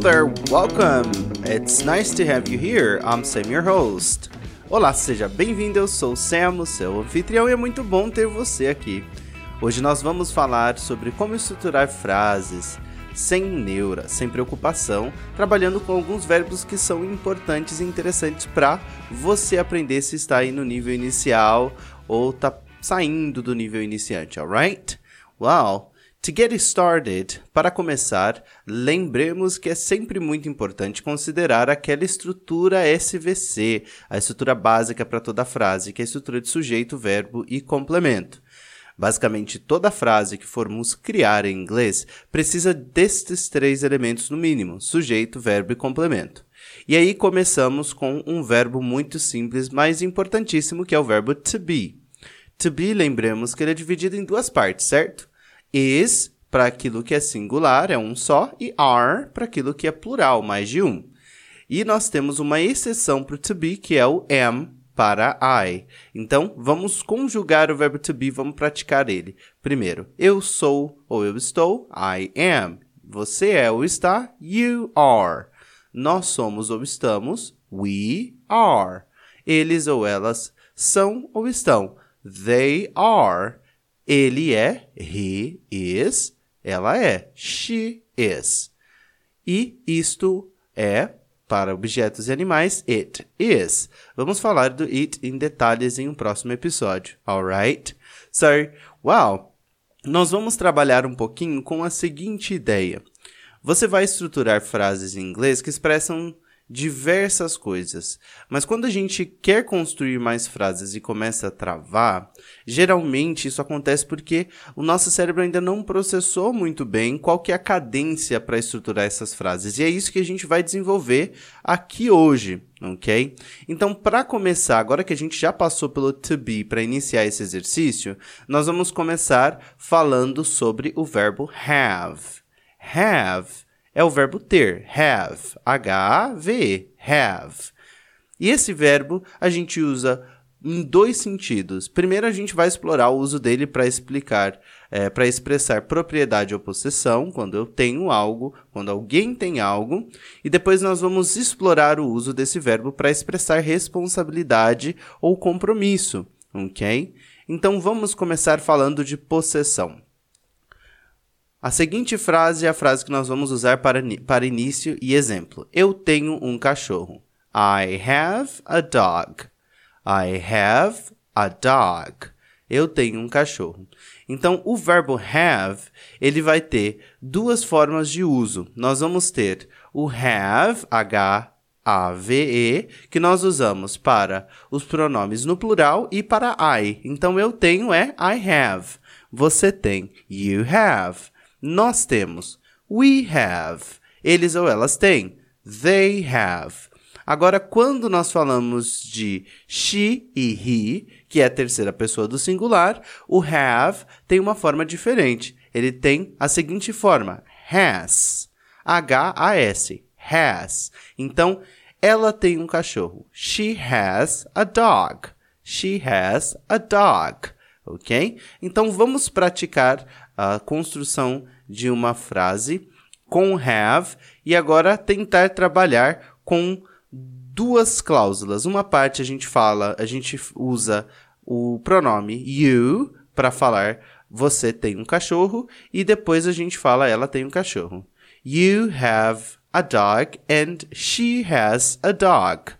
There, welcome. It's nice to have you here. I'm Sam, your host. Olá, seja bem-vindo. Eu sou Sam, o seu anfitrião, e é muito bom ter você aqui. Hoje nós vamos falar sobre como estruturar frases sem neura, sem preocupação, trabalhando com alguns verbos que são importantes e interessantes para você aprender se está aí no nível inicial ou tá saindo do nível iniciante, alright? Well, to get started, para começar, lembremos que é sempre muito importante considerar aquela estrutura SVC, a estrutura básica para toda frase, que é a estrutura de sujeito, verbo e complemento. Basicamente, toda frase que formos criar em inglês precisa destes três elementos no mínimo: sujeito, verbo e complemento. E aí começamos com um verbo muito simples, mas importantíssimo, que é o verbo to be. To be, lembremos que ele é dividido em duas partes, certo? Is, para aquilo que é singular, é um só, e are, para aquilo que é plural, mais de um. E nós temos uma exceção para o to be, que é o am, para I. Então, vamos conjugar o verbo to be, vamos praticar ele. Primeiro, eu sou ou eu estou, I am. Você é ou está, you are. Nós somos ou estamos, we are. Eles ou elas são ou estão, they are. Ele é, he is. Ela é, she is. E isto é para objetos e animais, it is. Vamos falar do it em detalhes em um próximo episódio, alright? So, well, nós vamos trabalhar um pouquinho com a seguinte ideia. Você vai estruturar frases em inglês que expressam diversas coisas. Mas quando a gente quer construir mais frases e começa a travar, geralmente isso acontece porque o nosso cérebro ainda não processou muito bem qual que é a cadência para estruturar essas frases. E é isso que a gente vai desenvolver aqui hoje, ok? Então, para começar, agora que a gente já passou pelo to be para iniciar esse exercício, nós vamos começar falando sobre o verbo have. Have é o verbo ter, have, H-A-V-E, have. E esse verbo a gente usa em dois sentidos. Primeiro, a gente vai explorar o uso dele para explicar, é, para expressar propriedade ou possessão, quando eu tenho algo, quando alguém tem algo. E depois nós vamos explorar o uso desse verbo para expressar responsabilidade ou compromisso, ok? Então vamos começar falando de possessão. A seguinte frase é a frase que nós vamos usar para, para início e exemplo. Eu tenho um cachorro. I have a dog. I have a dog. Eu tenho um cachorro. Então, o verbo have, ele vai ter duas formas de uso. Nós vamos ter o have, H-A-V-E, que nós usamos para os pronomes no plural e para I. Então, eu tenho é I have. Você tem, you have. Nós temos. We have. Eles ou elas têm. They have. Agora, quando nós falamos de she e he, que é a terceira pessoa do singular, o have tem uma forma diferente. Ele tem a seguinte forma: has. H-A-S. Has. Então, ela tem um cachorro. She has a dog. She has a dog. Ok? Então, vamos praticar a construção de uma frase com have e agora tentar trabalhar com duas cláusulas. Uma parte a gente fala, a gente usa o pronome you para falar você tem um cachorro e depois a gente fala ela tem um cachorro. You have a dog and she has a dog.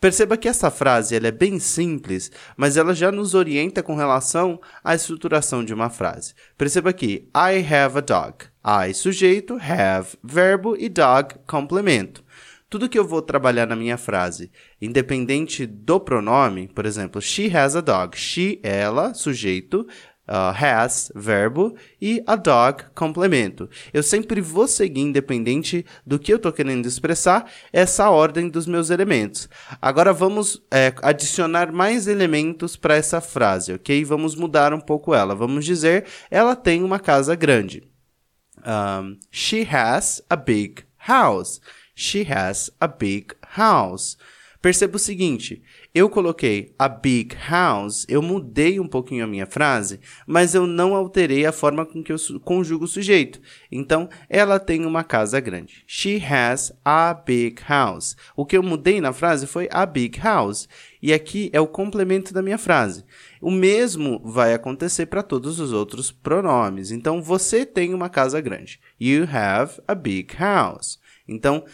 Perceba que essa frase ela é bem simples, mas ela já nos orienta com relação à estruturação de uma frase. Perceba que I have a dog. I, sujeito, have, verbo e dog, complemento. Tudo que eu vou trabalhar na minha frase, independente do pronome, por exemplo, she has a dog. She, ela, sujeito, uh, has, verbo, e a dog, complemento. Eu sempre vou seguir, independente do que eu estou querendo expressar, essa ordem dos meus elementos. Agora vamos é, adicionar mais elementos para essa frase, ok? Vamos mudar um pouco ela. Vamos dizer, ela tem uma casa grande. Um, she has a big house. She has a big house. Perceba o seguinte: eu coloquei a big house, eu mudei um pouquinho a minha frase, mas eu não alterei a forma com que eu conjugo o sujeito. Então, ela tem uma casa grande. She has a big house. O que eu mudei na frase foi a big house. E aqui é o complemento da minha frase. O mesmo vai acontecer para todos os outros pronomes. Então, você tem uma casa grande. You have a big house. Então,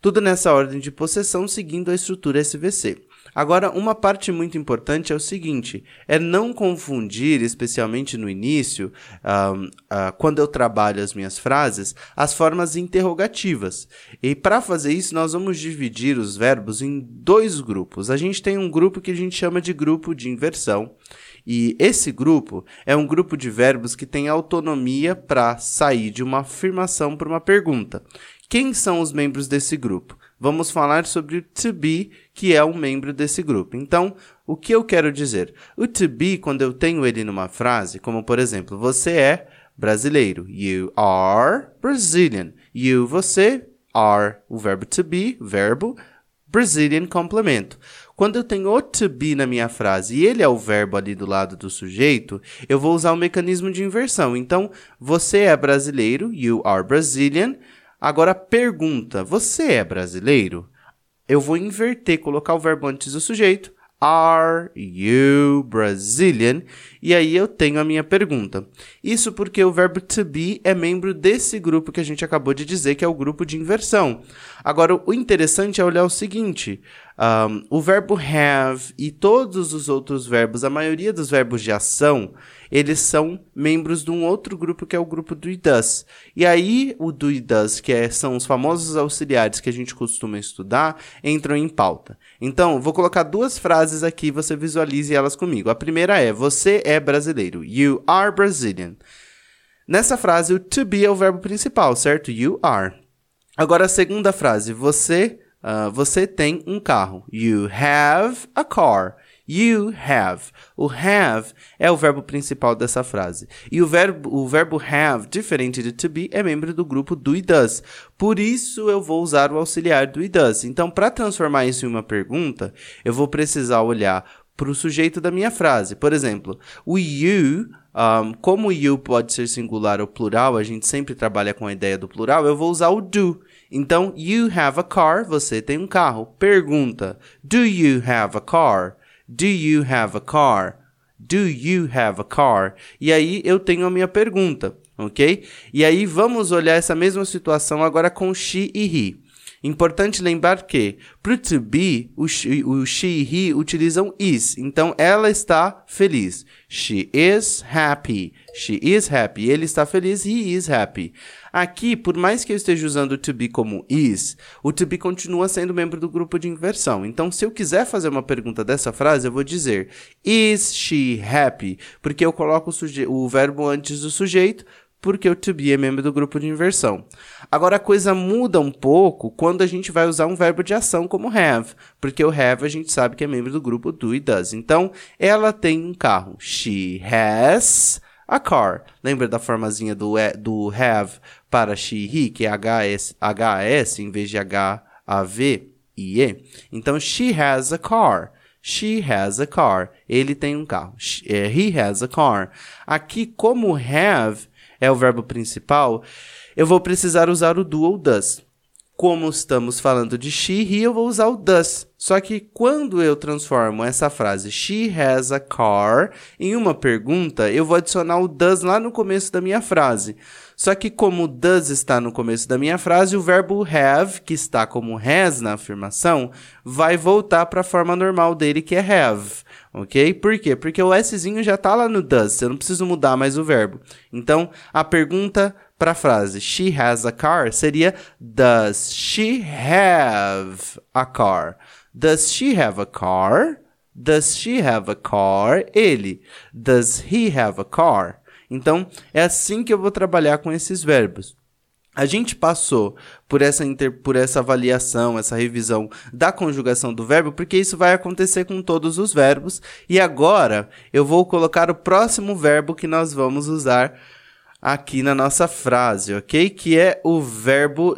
tudo nessa ordem de possessão seguindo a estrutura SVC. Agora, uma parte muito importante é o seguinte: é não confundir, especialmente no início, uh, uh, quando eu trabalho as minhas frases, as formas interrogativas. E para fazer isso, nós vamos dividir os verbos em dois grupos. A gente tem um grupo que a gente chama de grupo de inversão. E esse grupo é um grupo de verbos que tem autonomia para sair de uma afirmação para uma pergunta. Quem são os membros desse grupo? Vamos falar sobre o to be, que é um membro desse grupo. Então, o que eu quero dizer? O to be, quando eu tenho ele numa frase, como por exemplo, você é brasileiro. You are Brazilian. You, você, are, o verbo to be, verbo, Brazilian complemento. Quando eu tenho o to be na minha frase e ele é o verbo ali do lado do sujeito, eu vou usar o mecanismo de inversão. Então, você é brasileiro, you are Brazilian. Agora, pergunta: você é brasileiro? Eu vou inverter, colocar o verbo antes do sujeito. Are you Brazilian? E aí eu tenho a minha pergunta. Isso porque o verbo to be é membro desse grupo que a gente acabou de dizer, que é o grupo de inversão. Agora, o interessante é olhar o seguinte: um, o verbo have e todos os outros verbos, a maioria dos verbos de ação, eles são membros de um outro grupo que é o grupo do does. E aí o do does, que é, são os famosos auxiliares que a gente costuma estudar, entram em pauta. Então, vou colocar duas frases aqui, você visualize elas comigo. A primeira é: você é brasileiro. You are Brazilian. Nessa frase, o to be é o verbo principal, certo? You are. Agora a segunda frase, você uh, você tem um carro. You have a car. You have. O have é o verbo principal dessa frase. E o verbo, o verbo have, diferente de to be, é membro do grupo do e does. Por isso eu vou usar o auxiliar do e does. Então, para transformar isso em uma pergunta, eu vou precisar olhar para o sujeito da minha frase. Por exemplo, o you, um, como o you pode ser singular ou plural, a gente sempre trabalha com a ideia do plural, eu vou usar o do. Então, you have a car, você tem um carro. Pergunta: Do you have a car? Do you have a car? Do you have a car? E aí eu tenho a minha pergunta, ok? E aí vamos olhar essa mesma situação agora com she e he. Importante lembrar que, para to be, o she, o she e he utilizam is. Então, ela está feliz. She is happy. She is happy. Ele está feliz. He is happy. Aqui, por mais que eu esteja usando o to be como is, o to be continua sendo membro do grupo de inversão. Então, se eu quiser fazer uma pergunta dessa frase, eu vou dizer Is she happy? Porque eu coloco o, o verbo antes do sujeito porque o to be é membro do grupo de inversão. Agora a coisa muda um pouco quando a gente vai usar um verbo de ação como have, porque o have a gente sabe que é membro do grupo do e does. Então, ela tem um carro. She has a car. Lembra da formazinha do, do have para she, he, que é HS, HAS em vez de H-A-V e E? Então, she has a car. She has a car. Ele tem um carro. Eh, he has a car. Aqui, como have é o verbo principal, eu vou precisar usar o do ou does. Como estamos falando de she, he, eu vou usar o does. Só que quando eu transformo essa frase she has a car em uma pergunta, eu vou adicionar o does lá no começo da minha frase. Só que como does está no começo da minha frase, o verbo have, que está como has na afirmação, vai voltar para a forma normal dele, que é have ok? Por quê? Porque o Szinho já está lá no does, eu não preciso mudar mais o verbo. Então, a pergunta para a frase she has a car seria does she have a car? Does she have a car? Does she have a car? Ele. Does he have a car? Então, é assim que eu vou trabalhar com esses verbos. A gente passou por essa, inter, por essa avaliação, essa revisão da conjugação do verbo, porque isso vai acontecer com todos os verbos. E agora eu vou colocar o próximo verbo que nós vamos usar aqui na nossa frase, ok? Que é o verbo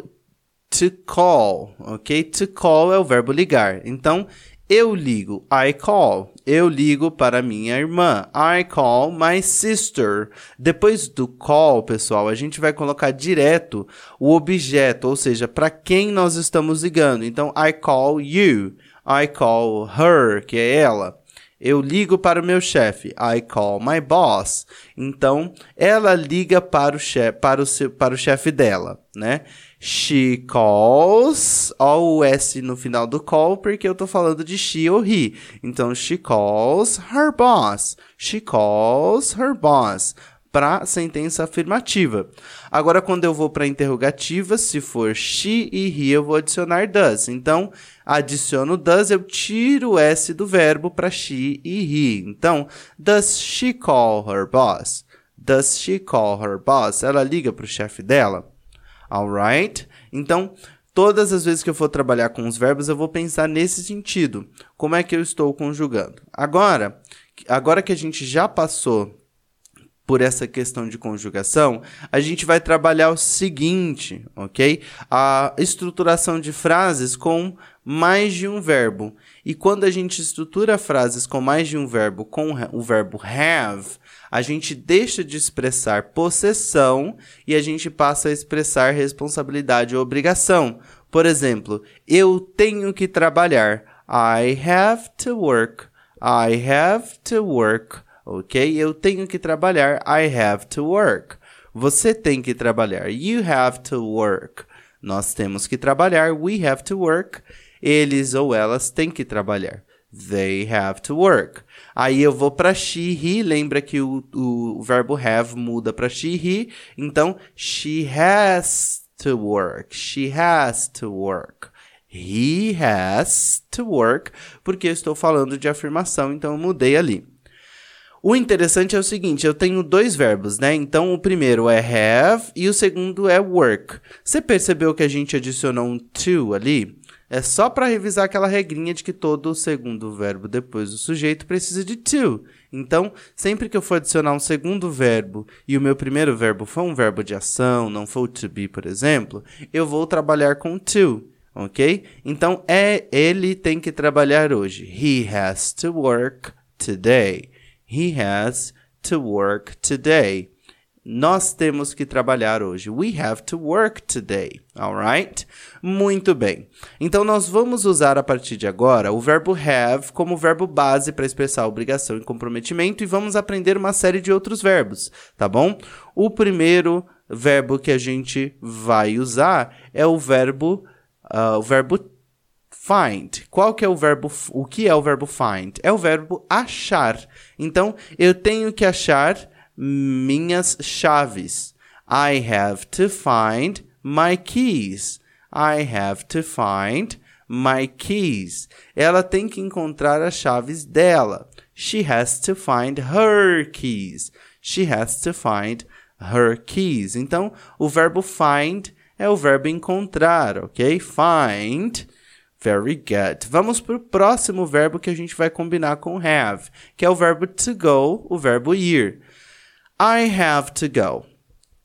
to call, ok? To call é o verbo ligar. Então, Eu ligo, I call. Eu ligo para minha irmã. I call my sister. Depois do call, pessoal, a gente vai colocar direto o objeto, ou seja, para quem nós estamos ligando. Então, I call you. I call her, que é ela. Eu ligo para o meu chefe. I call my boss. Então, ela liga para o chefe, para o, seu, para o chefe dela, né? She calls, ó o S no final do call, porque eu tô falando de she ou he. Então, she calls her boss. She calls her boss. Para sentença afirmativa. Agora, quando eu vou para interrogativa, se for she e he, eu vou adicionar does. Então, adiciono does, eu tiro o S do verbo para she e he. Então, does she call her boss? Does she call her boss? Ela liga para o chefe dela? Alright? Então, todas as vezes que eu for trabalhar com os verbos, eu vou pensar nesse sentido. Como é que eu estou conjugando? Agora, agora que a gente já passou por essa questão de conjugação, a gente vai trabalhar o seguinte, ok? A estruturação de frases com mais de um verbo. E quando a gente estrutura frases com mais de um verbo com o verbo have, a gente deixa de expressar possessão e a gente passa a expressar responsabilidade ou obrigação. Por exemplo, eu tenho que trabalhar. I have to work. I have to work. Ok? Eu tenho que trabalhar. I have to work. Você tem que trabalhar. You have to work. Nós temos que trabalhar. We have to work. Eles ou elas têm que trabalhar. They have to work. Aí eu vou para she, he. Lembra que o, o, verbo have muda para she, he. Então, she has to work. She has to work. He has to work. Porque eu estou falando de afirmação, então eu mudei ali. O interessante é o seguinte, eu tenho dois verbos, né? Então o primeiro é have e o segundo é work. Você percebeu que a gente adicionou um to ali? É só para revisar aquela regrinha de que todo segundo verbo depois do sujeito precisa de to. Então, sempre que eu for adicionar um segundo verbo e o meu primeiro verbo for um verbo de ação, não for to be, por exemplo, eu vou trabalhar com to, ok? Então, é ele tem que trabalhar hoje. He has to work today. He has to work today. Nós temos que trabalhar hoje. We have to work today. Alright? Muito bem. Então, nós vamos usar a partir de agora o verbo have como verbo base para expressar obrigação e comprometimento e vamos aprender uma série de outros verbos, tá bom? O primeiro verbo que a gente vai usar é o verbo, uh, o verbo find. Qual que é o verbo, o que é o verbo find? É o verbo achar. Então, eu tenho que achar minhas chaves. I have to find my keys. I have to find my keys. Ela tem que encontrar as chaves dela. She has to find her keys. She has to find her keys. Então, o verbo find é o verbo encontrar, ok? Find. Very good. Vamos para o próximo verbo que a gente vai combinar com have, que é o verbo to go, o verbo ir. I have to go.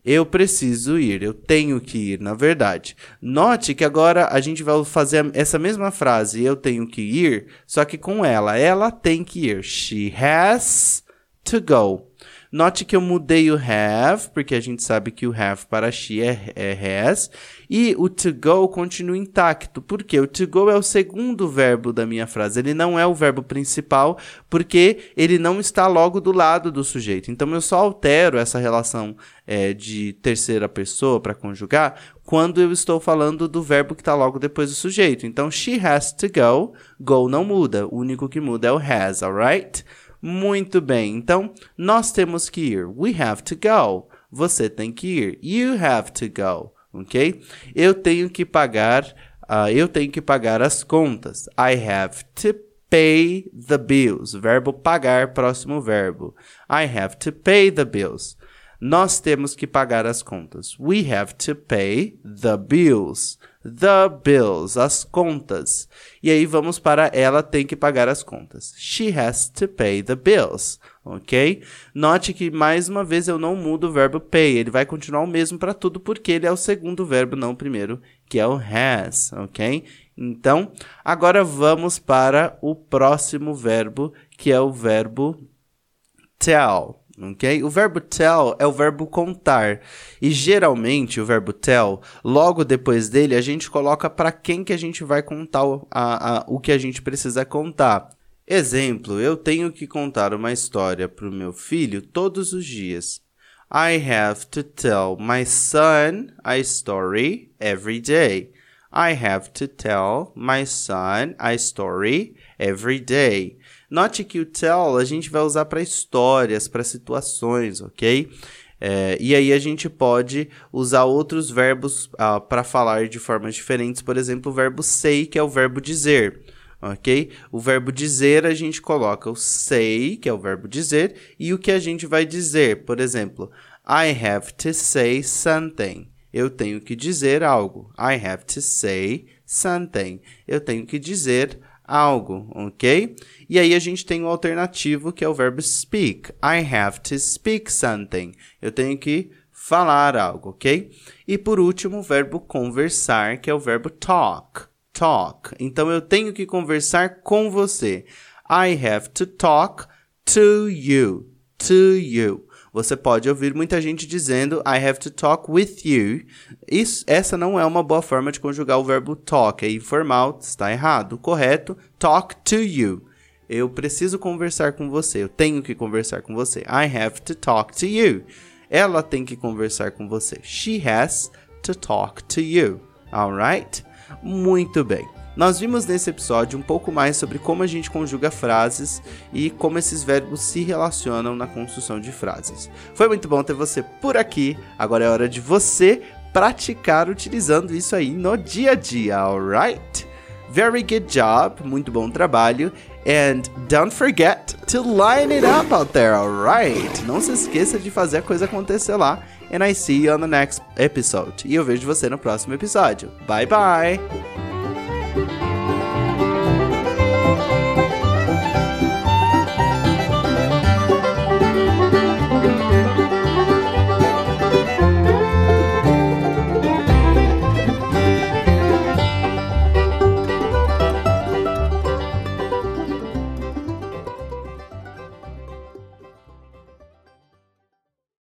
Eu preciso ir, eu tenho que ir, na verdade. Note que agora a gente vai fazer essa mesma frase, eu tenho que ir, só que com ela. Ela tem que ir. She has to go. Note que eu mudei o have, porque a gente sabe que o have para she é, é has, e o to go continua intacto. Por quê? O to go é o segundo verbo da minha frase. Ele não é o verbo principal, porque ele não está logo do lado do sujeito. Então eu só altero essa relação é, de terceira pessoa para conjugar quando eu estou falando do verbo que está logo depois do sujeito. Então, she has to go. Go não muda. O único que muda é o has, alright? Muito bem. Então, nós temos que ir. We have to go. Você tem que ir. You have to go. Ok? Eu tenho que pagar. Uh, eu tenho que pagar as contas. I have to pay the bills. Verbo pagar, próximo verbo. I have to pay the bills. Nós temos que pagar as contas. We have to pay the bills. The bills, as contas. E aí vamos para ela tem que pagar as contas. She has to pay the bills. Ok? Note que mais uma vez eu não mudo o verbo pay. Ele vai continuar o mesmo para tudo porque ele é o segundo verbo, não o primeiro, que é o has. Ok? Então, agora vamos para o próximo verbo, que é o verbo tell. Ok? O verbo tell é o verbo contar. E geralmente o verbo tell, logo depois dele, a gente coloca para quem que a gente vai contar o, a, a, o que a gente precisa contar. Exemplo, eu tenho que contar uma história para o meu filho todos os dias. I have to tell my son a story every day. I have to tell my son a story every day. Note que o tell a gente vai usar para histórias, para situações, ok? É, e aí a gente pode usar outros verbos uh, para falar de formas diferentes, por exemplo, o verbo say, que é o verbo dizer, ok? O verbo dizer a gente coloca o say, que é o verbo dizer, e o que a gente vai dizer, por exemplo, I have to say something. Eu tenho que dizer algo. I have to say something. Eu tenho que dizer algo, ok? E aí a gente tem o alternativo que é o verbo speak. I have to speak something. Eu tenho que falar algo, ok? E por último, o verbo conversar, que é o verbo talk. Talk. Então eu tenho que conversar com você. I have to talk to you. To you. Você pode ouvir muita gente dizendo I have to talk with you. Isso, essa não é uma boa forma de conjugar o verbo talk. É informal, está errado. Correto, talk to you. Eu preciso conversar com você. Eu tenho que conversar com você. I have to talk to you. Ela tem que conversar com você. She has to talk to you. Alright? Muito bem. Nós vimos nesse episódio um pouco mais sobre como a gente conjuga frases e como esses verbos se relacionam na construção de frases. Foi muito bom ter você por aqui. Agora é hora de você praticar utilizando isso aí no dia a dia, alright? Very good job, muito bom trabalho. And don't forget to line it up out there, alright? Não se esqueça de fazer a coisa acontecer lá. And I see you on the next episode. E eu vejo você no próximo episódio. Bye bye! Thank you.